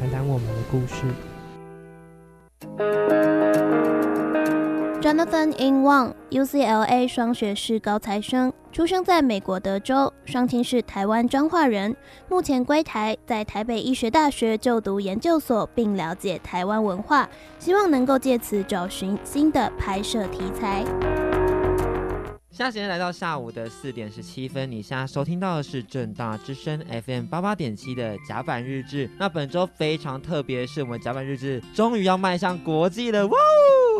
谈谈我们的故事。Jonathan In Wang UCLA 双学士高材生，出生在美国德州，双亲是台湾彰化人。目前归台，在台北医学大学就读研究所，并了解台湾文化，希望能够借此找寻新的拍摄题材。现在时间来到下午的四点十七分，你现在收听到的是正大之声 FM 八八点七的甲板日志。那本周非常特别，是我们甲板日志终于要迈向国际了，哇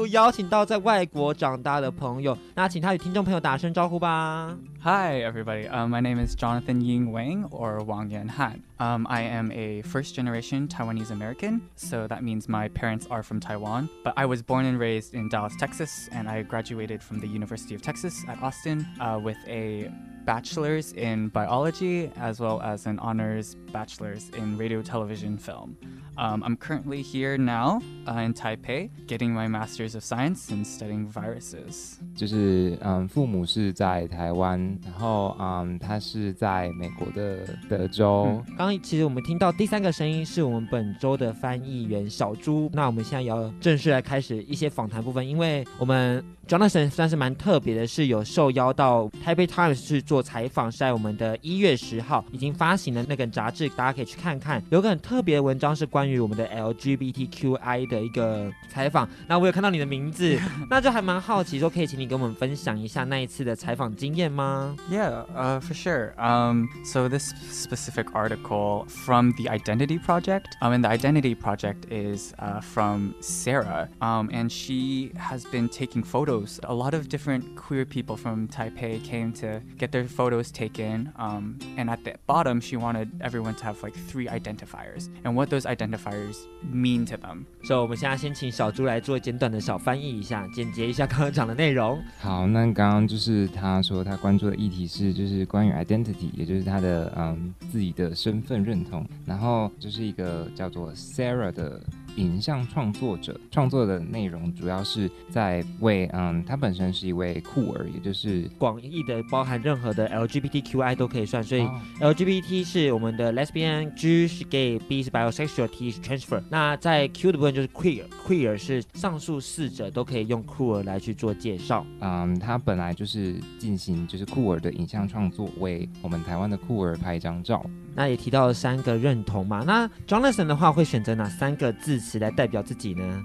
度邀请到在外国长大的朋友，那请他与听众朋友打声招呼吧。Hi everybody, uh, my name is Jonathan Yin Wang or Wang Yan Han. Um, I am a first generation Taiwanese American, so that means my parents are from Taiwan. But I was born and raised in Dallas, Texas, and I graduated from the University of Texas at Austin uh, with a bachelor's in biology as well as an honors bachelor's in radio, television, film. Um, I'm currently here now uh, in Taipei getting my master's of science and studying viruses. 就是嗯，父母是在台湾，然后嗯，他是在美国的德州。刚刚其实我们听到第三个声音是我们本周的翻译员小猪。那我们现在也要正式来开始一些访谈部分，因为我们 Jonathan 算是蛮特别的，是有受邀到台北 Times 去做采访，是在我们的一月十号已经发行的那个杂志，大家可以去看看。有个很特别的文章是关于我们的 LGBTQI 的一个采访。那我有看到你的名字，那就还蛮好奇，说可以请你跟我们分享一下那一次的采访经验吗？Yeah, uh, for sure. Um, so this specific article from the Identity Project, um, and the Identity Project is uh, from Sarah, um, and she has been taking photos. A lot of different queer people from Taipei came to get their photos taken, um, and at the bottom, she wanted everyone to have like three identifiers and what those identifiers mean to them. 所以我们现在先请小猪来做简短的小翻译一下，简洁一下刚刚讲的内容。好，那刚刚就是他说他关注的议题是就是关于 identity，也就是他的嗯自己的身份认同。然后就是一个叫做 Sarah 的 影像创作者，创作的内容主要是在为嗯他本身是一位酷儿，也就是广义的包含任何的 LGBTQI 都可以算，所以哦 LGBT 是我们的 lesbian，G 是 gay，B 是 bisexual，T 是 transfer。那在 Q 的部分就是 queer，queer 是上述四者都可以用酷儿来去做介绍。嗯，他本来就是进行就是酷儿的影像创作，为我们台湾的酷儿拍一张照。那也提到了三个认同嘛，那 Jonathan 的话会选择哪三个字词来代表自己呢？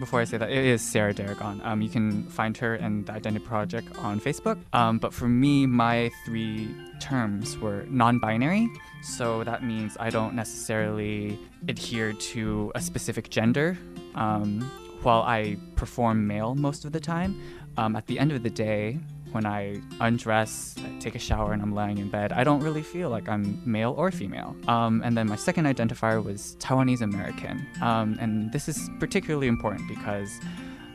Before I say that, it is Sarah Daragon. Um, you can find her and the Identity Project on Facebook. Um, but for me, my three terms were non binary. So that means I don't necessarily adhere to a specific gender. Um, while I perform male most of the time, um, at the end of the day, when I undress, I take a shower, and I'm lying in bed, I don't really feel like I'm male or female. Um, and then my second identifier was Taiwanese American. Um, and this is particularly important because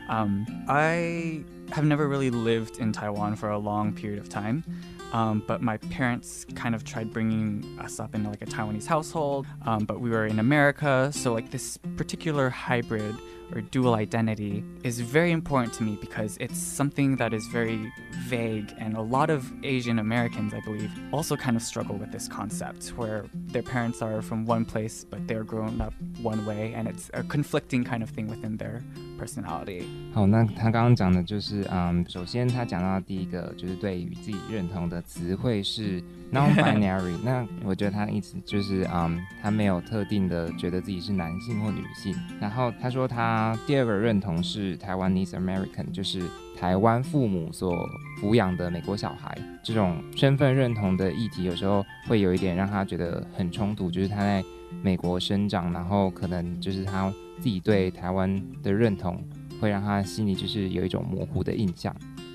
um, I have never really lived in Taiwan for a long period of time. Um, but my parents kind of tried bringing us up into like a Taiwanese household, um, but we were in America, so like this particular hybrid or dual identity is very important to me because it's something that is very vague, and a lot of Asian Americans, I believe, also kind of struggle with this concept where their parents are from one place but they're grown up one way, and it's a conflicting kind of thing within their personality. 好，那他刚刚讲的就是，嗯，首先他讲到第一个就是对于自己认同的词汇是 non-binary，那我觉得他的意思就是，嗯，他没有特定的觉得自己是男性或女性。然后他说他第二个认同是台湾 Chinese American，就是台湾父母所抚养的美国小孩。这种身份认同的议题，有时候会有一点让他觉得很冲突，就是他在美国生长，然后可能就是他自己对台湾的认同，会让他心里就是有一种模糊的印象。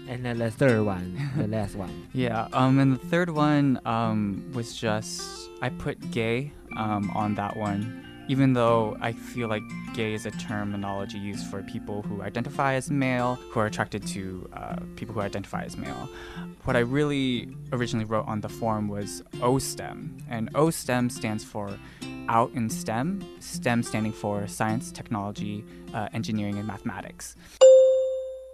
And then the third one, the last one. yeah, um, and the third one um, was just I put gay um, on that one, even though I feel like gay is a terminology used for people who identify as male, who are attracted to uh, people who identify as male. What I really originally wrote on the form was oSTEM, and oSTEM stands for out in STEM, STEM standing for science, technology, uh, engineering, and mathematics.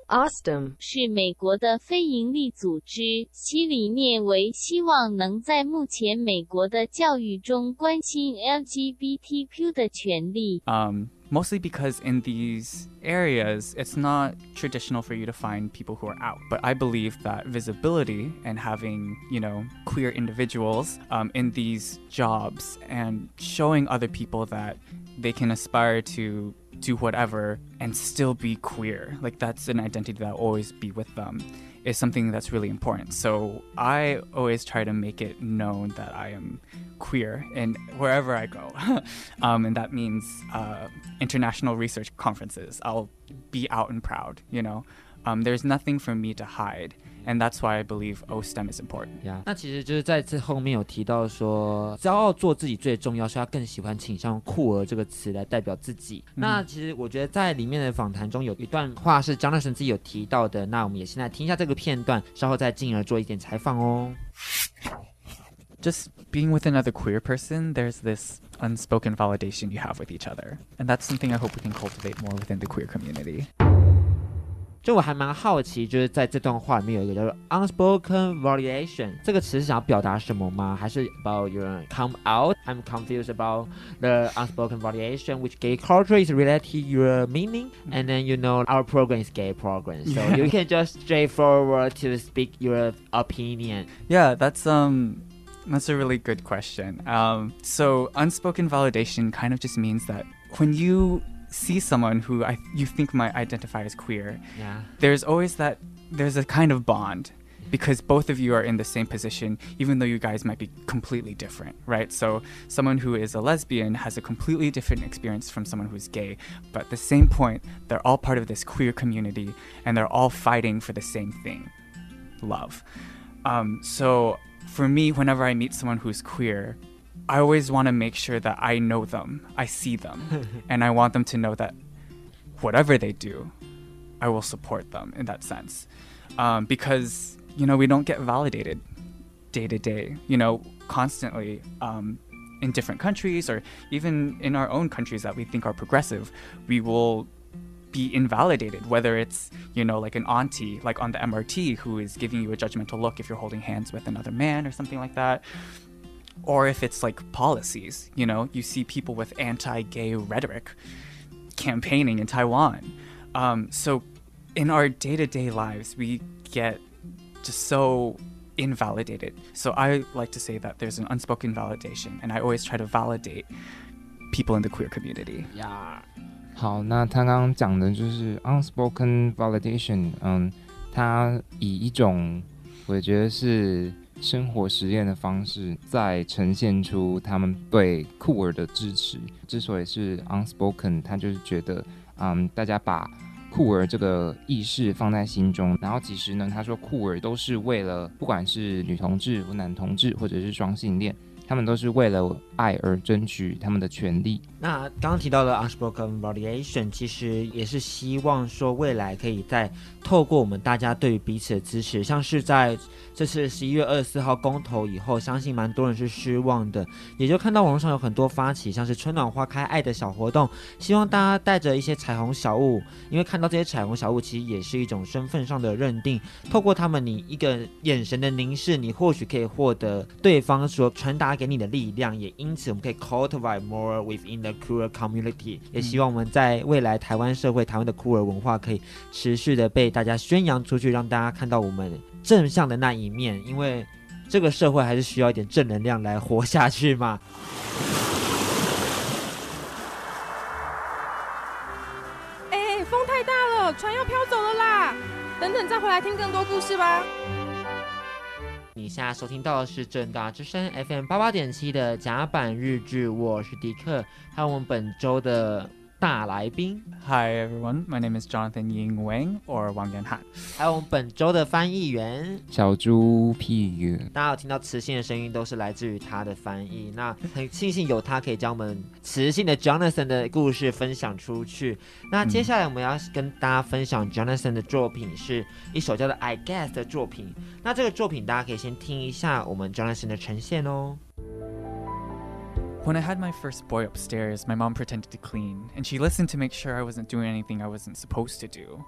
oSTEM 是美国的非营利组织，其理念为希望能在目前美国的教育中关心 LGBTQ 的权利。Um, mostly because in these areas, it's not traditional for you to find people who are out. But I believe that visibility and having, you know, queer individuals um, in these jobs and showing other people that they can aspire to do whatever and still be queer, like that's an identity that will always be with them, is something that's really important. So I always try to make it known that I am queer and wherever I go. um, and that means uh, international research conferences. I'll be out and proud, you know. Um, there's nothing for me to hide. And that's why I believe oSTEM is important. Yeah，那其实就是在这后面有提到说，骄傲做自己最重要，是他更喜欢倾向酷儿这个词来代表自己。嗯、那其实我觉得在里面的访谈中有一段话是 Jonathan 自己有提到的，那我们也现在听一下这个片段，稍后再进而做一点采访哦。Just being with another queer person, there's this unspoken validation you have with each other, and that's something I hope we can cultivate more within the queer community. 就我还蛮好奇，就是在这段话里面有一个叫做 unspoken validation 这个词是想要表达什么吗？还是 about your come out? I'm confused about the unspoken validation, which gay culture is related to your meaning. And then you know our program is gay program, so Yeah. you can just straightforward to speak your opinion. Yeah, that's um that's a really good question. Um, so unspoken validation kind of just means that when you see someone who I you think might identify as queer, Yeah. there's always that there's a kind of bond because both of you are in the same position even though you guys might be completely different right? So someone who is a lesbian has a completely different experience from someone who's gay but at the same point they're all part of this queer community and they're all fighting for the same thing love. Um, so for me whenever i meet someone who's queer i always want to make sure that i know them i see them and i want them to know that whatever they do I will support them in that sense. Um, because, you know, we don't get validated day to day, you know, constantly um, in different countries or even in our own countries that we think are progressive. We will be invalidated, whether it's, you know, like an auntie, like on the MRT, who is giving you a judgmental look if you're holding hands with another man or something like that Or if it's like policies, you know, you see people with anti gay rhetoric campaigning in Taiwan. Um, so in our day to day lives, we get just so invalidated. So I like to say that there's an unspoken validation, and I always try to validate people in the queer community. Yeah. 好，那他刚刚讲的就是 unspoken validation，嗯，他以一种我觉得是 生活实验的方式，在呈现出他们对酷儿的支持。之所以是 unspoken，他就是觉得，嗯，大家把酷儿这个意识放在心中，然后其实呢，他说酷儿都是为了，不管是女同志、男同志，或者是双性恋，他们都是为了爱而争取他们的权利。那刚刚提到的 unspoken validation，其实也是希望说未来可以在透过我们大家对于彼此的支持，像是在这次十一月二十四号公投以后，相信蛮多人是失望的，也就看到网络上有很多发起像是春暖花开爱的小活动，希望大家带着一些彩虹小物，因为看到这些彩虹小物，其实也是一种身份上的认定，透过他们你一个眼神的凝视，你或许可以获得对方所传达给你的力量，也因此我们可以 cultivate more within the queer community。也希望我们在未来台湾社会、台湾的酷儿文化可以持续的被大家宣扬出去，让大家看到我们正向的那一面，因为这个社会还是需要一点正能量来活下去嘛。哎，风太大了，船要飘走了啦！等等再回来听更多故事吧。你现在收听到的是正大之声 FM 八八点七的甲板日志，我是迪克，还有我们本周的大来宾，Hi everyone, my name is Jonathan Ying Wang or Wang Yanhan. 还有我们本周的翻译员。小猪屁大家有听到磁性的声音，都是来自于他的翻译。那很庆幸有他可以将我们磁性的 Jonathan 的故事分享出去。那接下来我们要跟大家分享 Jonathan 的作品，是一首叫做《I Guess》的作品。那这个作品大家可以先听一下我们 Jonathan 的呈现哦。When I had my first boy upstairs, my mom pretended to clean, and she listened to make sure I wasn't doing anything I wasn't supposed to do.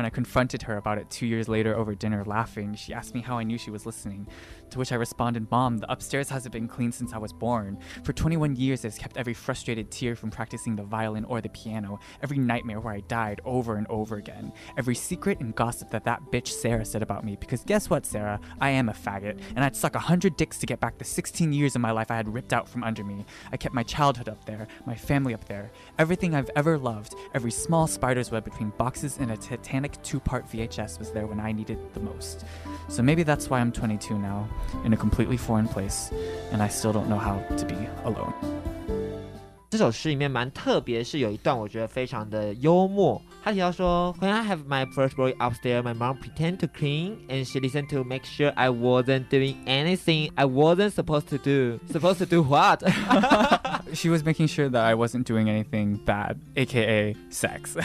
When I confronted her about it two years later over dinner laughing, she asked me how I knew she was listening. To which I responded, Mom, the upstairs hasn't been cleaned since I was born. For 21 years, it's kept every frustrated tear from practicing the violin or the piano, every nightmare where I died over and over again, every secret and gossip that that bitch Sarah said about me. Because guess what, Sarah? I am a faggot, and I'd suck a hundred dicks to get back the 16 years of my life I had ripped out from under me. I kept my childhood up there, my family up there, everything I've ever loved, every small spider's web between boxes and a Titanic two part VHS was there when I needed it the most. So maybe that's why I'm 22 now, in a completely foreign place, and I still don't know how to be alone. 这首诗里面蛮特别，是有一段我觉得非常的幽默。他提到说，When I have my first boy upstairs, my mom pretend to clean, and she listened to make sure I wasn't doing anything I wasn't supposed to do. Supposed to do what? She was making sure that I wasn't doing anything bad, aka sex.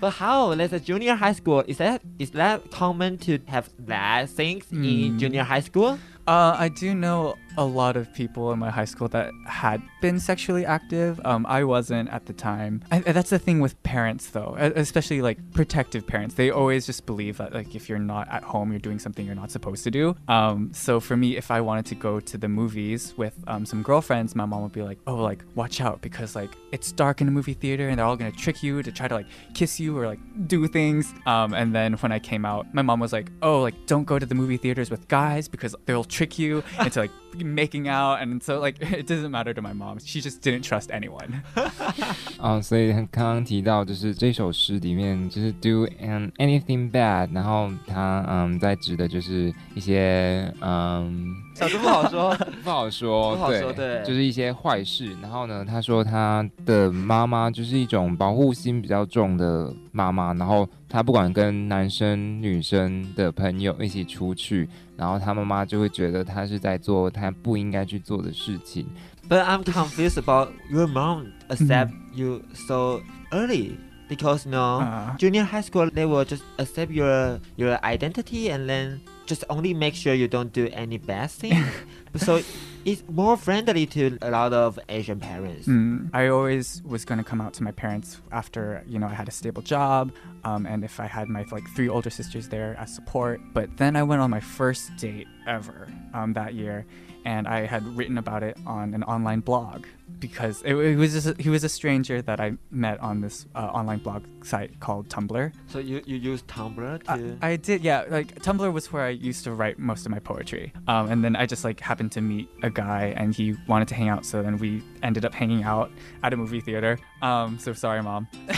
But how? That's a junior high school. Is that is that common to have that things in Mm. junior high school? Uh, I do know a lot of people in my high school that had been sexually active. Um, I wasn't at the time. I, that's the thing with parents, though, especially like protective parents. They always just believe that like if you're not at home, you're doing something you're not supposed to do. Um, so for me, if I wanted to go to the movies with um, some girlfriends, my mom would be like, "Oh, like watch out because like it's dark in the movie theater and they're all gonna trick you to try to like kiss you or like do things." Um, and then when I came out, my mom was like, "Oh, like don't go to the movie theaters with guys because they'll trick you into like making out." And so like it doesn't matter to my mom. She just didn't trust anyone. 哦，所以他刚刚提到就是这首诗里面就是 do and anything bad，然后他嗯在指的就是一些嗯 小猪不好说。不好说，不好说对就是一些坏事。然后呢，他说他的妈妈就是一种保护心比较重的妈妈，然后他不管跟男生女生的朋友一起出去，然后他妈妈就会觉得他是在做他不应该去做的事情。But I'm confused about your mom accept you so early because you know Uh, junior high school they will just accept your your identity and then just only make sure you don't do any bad thing. so it's more friendly to a lot of Asian parents. Mm, I always was going to come out to my parents after, you know, I had a stable job, um, and if I had my like three older sisters there as support. But then I went on my first date ever um, that year, and I had written about it on an online blog because it, it was just he was a stranger that I met on this uh, online blog site called Tumblr. So you, you use Tumblr to I, I did, yeah. Like Tumblr was where I used to write most of my poetry. Um, and then I just like happened to meet a guy, and he wanted to hang out. So then we ended up hanging out at a movie theater. Um, so sorry, mom.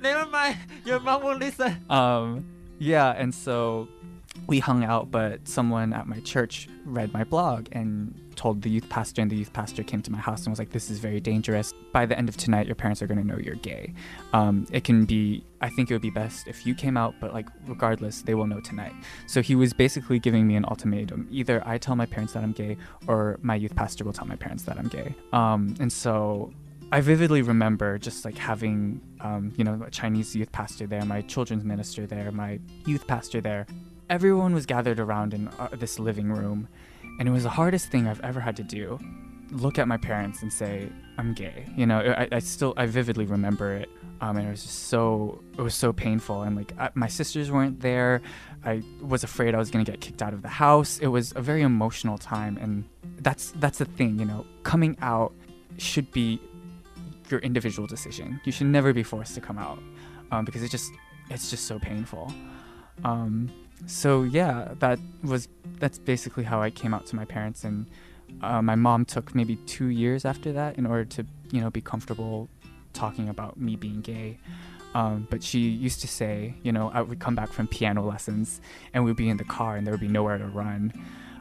Never mind, your mom won't listen. Um, yeah, and so we hung out, but someone at my church read my blog and told the youth pastor, and the youth pastor came to my house and was like, "This is very dangerous. By the end of tonight, your parents are going to know you're gay. Um, it can be. I think it would be best if you came out, but like regardless, they will know tonight." So he was basically giving me an ultimatum: either I tell my parents that I'm gay, or my youth pastor will tell my parents that I'm gay. Um, and so I vividly remember just like having, um, you know, a Chinese youth pastor there, my children's minister there, my youth pastor there. Everyone was gathered around in uh, this living room, and it was the hardest thing I've ever had to do. Look at my parents and say, I'm gay. You know, I, I still, I vividly remember it. Um, and it was just so, it was so painful. And like, I, my sisters weren't there. I was afraid I was going to get kicked out of the house. It was a very emotional time. And that's, that's the thing, you know, coming out should be your individual decision. You should never be forced to come out um, because it just it's just so painful. Um, so yeah, that was that's basically how I came out to my parents, and uh, my mom took maybe two years after that in order to you know be comfortable talking about me being gay. Um, but she used to say, you know, I would come back from piano lessons and we'd be in the car and there would be nowhere to run.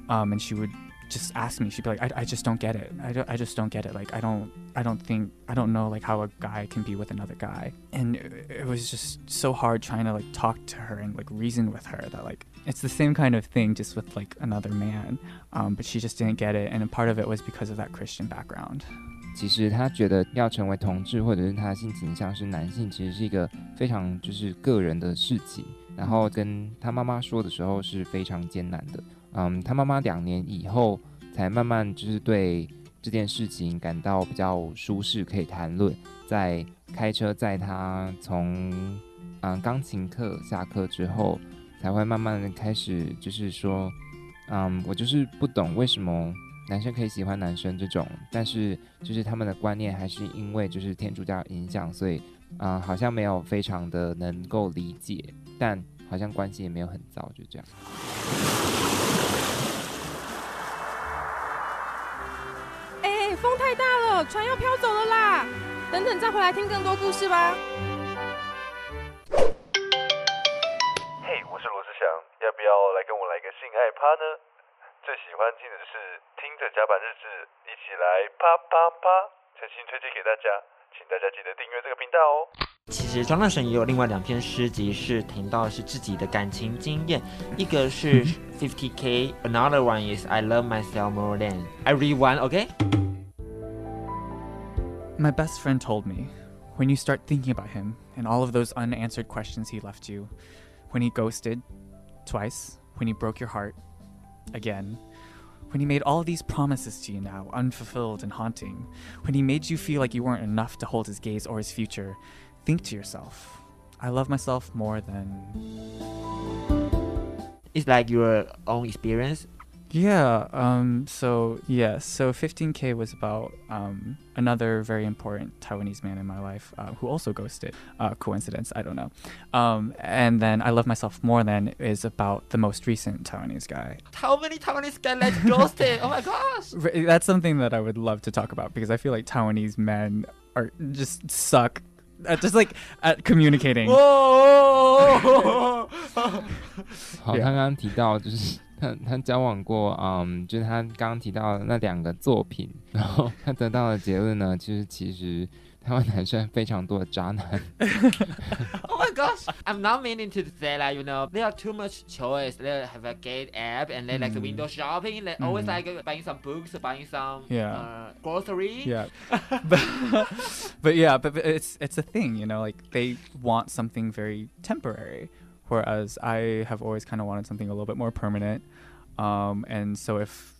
Um, and she would just ask me. She'd be like, I, I just don't get it. I, don't, I just don't get it. Like, I don't, I don't think, I don't know like how a guy can be with another guy. And it, it was just so hard trying to like talk to her and like reason with her that like, it's the same kind of thing just with like another man. Um, but she just didn't get it. And a part of it was because of that Christian background. 其实他觉得要成为同志，或者是他的性倾向是男性，其实是一个非常就是个人的事情。然后跟他妈妈说的时候是非常艰难的。 嗯，他妈妈两年以后才慢慢就是对这件事情感到比较舒适，可以谈论。在开车载他从嗯钢琴课下课之后，才会慢慢的开始就是说，嗯，我就是不懂为什么。男生可以喜欢男生这种，但是就是他们的观念还是因为就是天主教影响，所以啊、好像没有非常的能够理解，但好像关系也没有很糟，就这样。了，船要飘走了啦！等等再回来听更多故事吧。嘿，我是罗志祥，要不要来跟我来个性爱趴呢？最喜欢听的是听着甲板日志，一起来啪啪啪，诚心推荐给大家，请大家记得订阅这个频道哦。其实庄大神也有另外两篇诗集是谈到是自己的感情经验，一个是 Fifty K，another one is I love myself more than everyone，Okay. My best friend told me when you start thinking about him and all of those unanswered questions he left you, when he ghosted twice, when he broke your heart again, when he made all these promises to you now, unfulfilled and haunting, when he made you feel like you weren't enough to hold his gaze or his future, think to yourself, I love myself more than. It's like your own experience. Yeah, um, so yes, so 15K was about um, another very important Taiwanese man in my life uh, who also ghosted. Uh, coincidence, I don't know. Um, and then I Love Myself More Than is about the most recent Taiwanese guy. How many Taiwanese guys let ghosted? Oh my gosh. R- That's something that I would love to talk about because I feel like Taiwanese men are just suck. At just like at communicating. 哦，好，他刚刚提到就是 他他交往过，嗯，就是他刚刚提到的那两个作品，然后他得到的结论呢，就是其实台湾男生非常多的渣男。 Oh my gosh! I'm not meaning to say like you know they have too much choice. They have a gay app and they like the Mm. window shopping. They always Mm. like uh, buying some books, buying some Yeah. uh, grocery. yeah but, but yeah but, but it's it's a thing you know like they want something very temporary whereas i have always kind of wanted something a little bit more permanent um and so if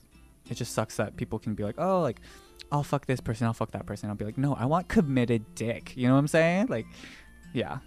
it just sucks that people can be like oh like i'll fuck this person i'll fuck that person i'll be like no i want committed dick you know what i'm saying like yeah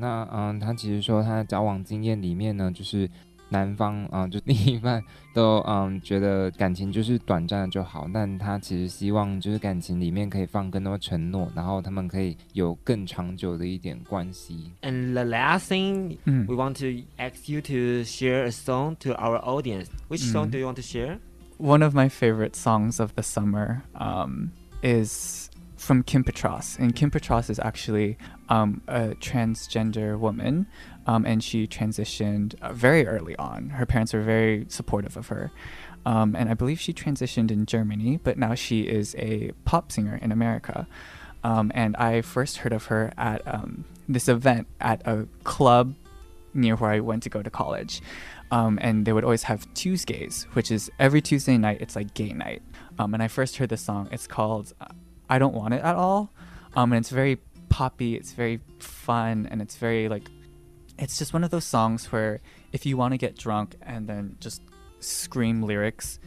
那嗯，他其实说他的交往经验里面呢，就是 男方嗯，就另一半都嗯觉得感情就是短暂的就好，但他其实希望就是感情里面可以放更多承诺，然后他们可以有更长久的一点关系。 And the last thing Mm. we want to ask you to share a song to our audience. Which song Mm. do you want to share? one of my favorite songs of the summer um, is from Kim Petras. And Kim Petras is actually um, a transgender woman, um, and she transitioned uh, very early on. Her parents were very supportive of her. Um, and I believe she transitioned in Germany, but now she is a pop singer in America. Um, and I first heard of her at um, this event at a club near where I went to go to college. Um, and they would always have Tuesdays, which is every Tuesday night, it's like gay night. Um, and I first heard this song. It's called uh, I Don't Want It at All. Um, and it's very poppy, it's very fun, and it's very like, it's just one of those songs where if you want to get drunk and then just scream lyrics,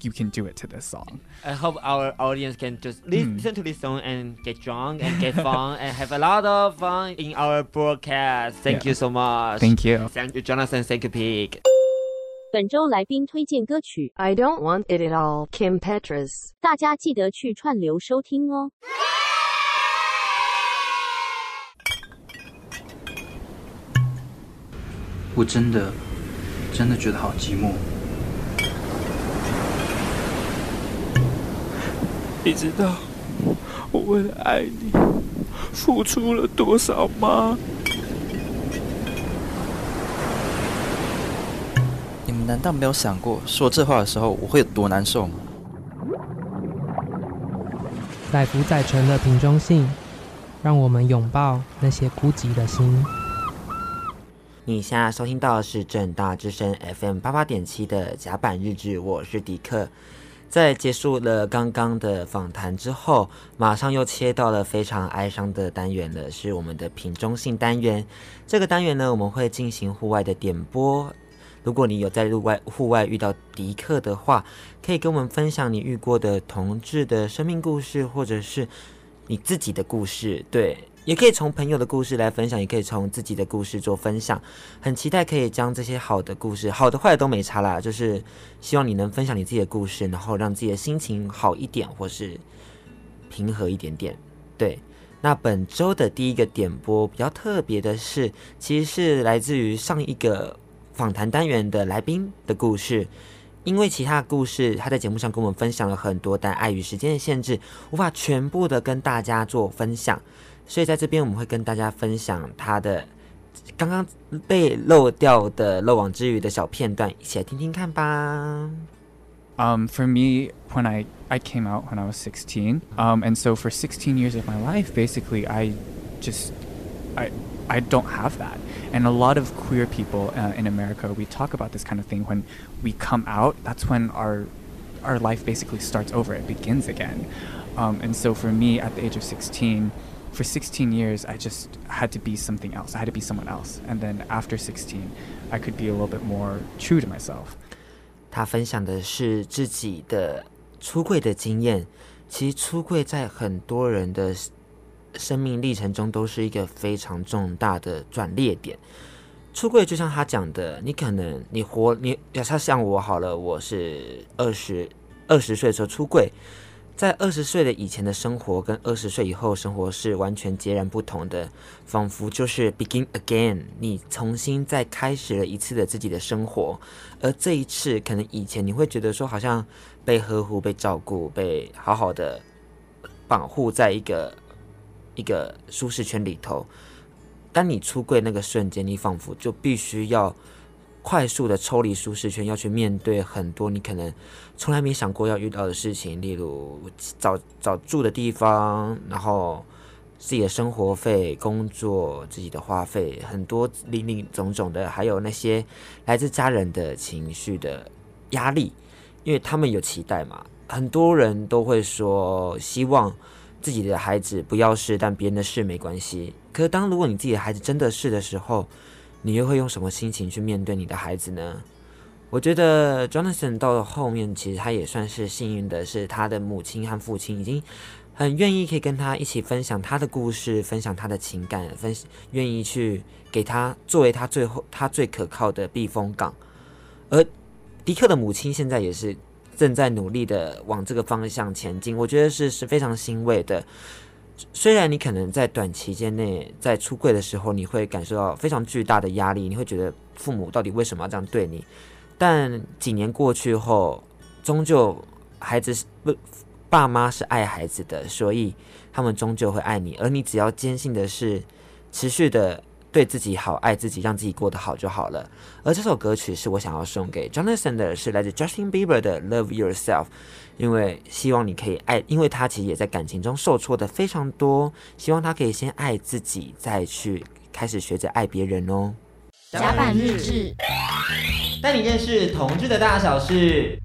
you can do it to this song. I hope our audience can just Mm. listen to this song and get drunk and get fun and have a lot of fun in our broadcast. Thank Yeah. you so much. Thank you. Thank you, Jonathan. Thank you, Pig. 本周来宾推荐歌曲，I don't want it at all, Kim Petras. 大家记得去串流收听哦。我真的真的觉得好寂寞。你知道我为了爱你付出了多少吗？们难道没有想过说这话的时候我会有多难受吗？载浮载沉的瓶中信，让我们拥抱那些孤寂的心。你现在收听到的是正大之声 FM 八八点七的甲板日志，我是迪克。在结束了刚刚的访谈之后，马上又切到了非常哀伤的单元了，是我们的品中性单元。这个单元呢，我们会进行户外的点播。如果你有在户外户外遇到迪克的话，可以跟我们分享你遇过的同志的生命故事，或者是你自己的故事。对。也可以从朋友的故事来分享，也可以从自己的故事做分享。很期待可以将这些好的故事，好的坏的都没差啦，就是希望你能分享你自己的故事，然后让自己的心情好一点，或是平和一点点。对，那本周的第一个点播比较特别的是，其实是来自于上一个访谈单元的来宾的故事。因为其他故事他在节目上跟我们分享了很多，但碍于时间的限制，无法全部的跟大家做分享。所以在这边我们会跟大家分享他的刚刚被漏掉的漏网之鱼的小片段，一起来听听看吧。Um, for me, when I, I came out when I was sixteen. um, and so for sixteen years of my life, basically, I just, I, I don't have that. And a lot of queer people uh, in America, we talk about this kind of thing when we come out. That's when our, our life basically starts over. It begins again. Um, and so for me, at the age of 16, for 16 years, I just had to be something else. I had to be someone else. And then after 16, I could be a little bit more true to myself. 他分享的是自己的出柜的经验。其实出柜在很多人的 生命历程中都是一个非常重大的转捩点。出柜就像他讲的，你可能你活你，假设像我好了，我是二十二十岁的时候出柜。在二十岁的以前的生活跟二十岁以后生活是完全截然不同的，仿佛就是 begin again，你重新再开始了一次的自己的生活。而这一次，可能以前你会觉得说，好像被呵护、被照顾、被好好的保护在一个一个舒适圈里头。当你出柜那个瞬间，你仿佛就必须要。快速的抽离舒适圈，要去面对很多你可能从来没想过要遇到的事情，例如找找住的地方，然后自己的生活费、工作、自己的花费，很多林林总总的，还有那些来自家人的情绪的压力，因为他们有期待嘛。很多人都会说，希望自己的孩子不要是，但别人的事没关系。可是当如果你自己的孩子真的是的时候，你又会用什么心情去面对你的孩子呢？我觉得 Jonathan 到了后面，其实他也算是幸运的，是他的母亲和父亲已经很愿意可以跟他一起分享他的故事，分享他的情感，分愿意去给他作为他最后他最可靠的避风港。而迪克的母亲现在也是正在努力的往这个方向前进，我觉得是是非常欣慰的。虽然你可能在短期间内在出柜的时候，你会感受到非常巨大的压力，你会觉得父母到底为什么要这样对你？但几年过去后，终究孩子是不爸妈是爱孩子的，所以他们终究会爱你。而你只要坚信的是，持续的。对自己好，爱自己，让自己过得好就好了。而这首歌曲是我想要送给 Jonathan 的，是来自 Justin Bieber 的《Love Yourself》，因为希望你可以爱，因为他其实也在感情中受挫的非常多，希望他可以先爱自己，再去开始学着爱别人哦。甲板日志，带你认识同志的大小事。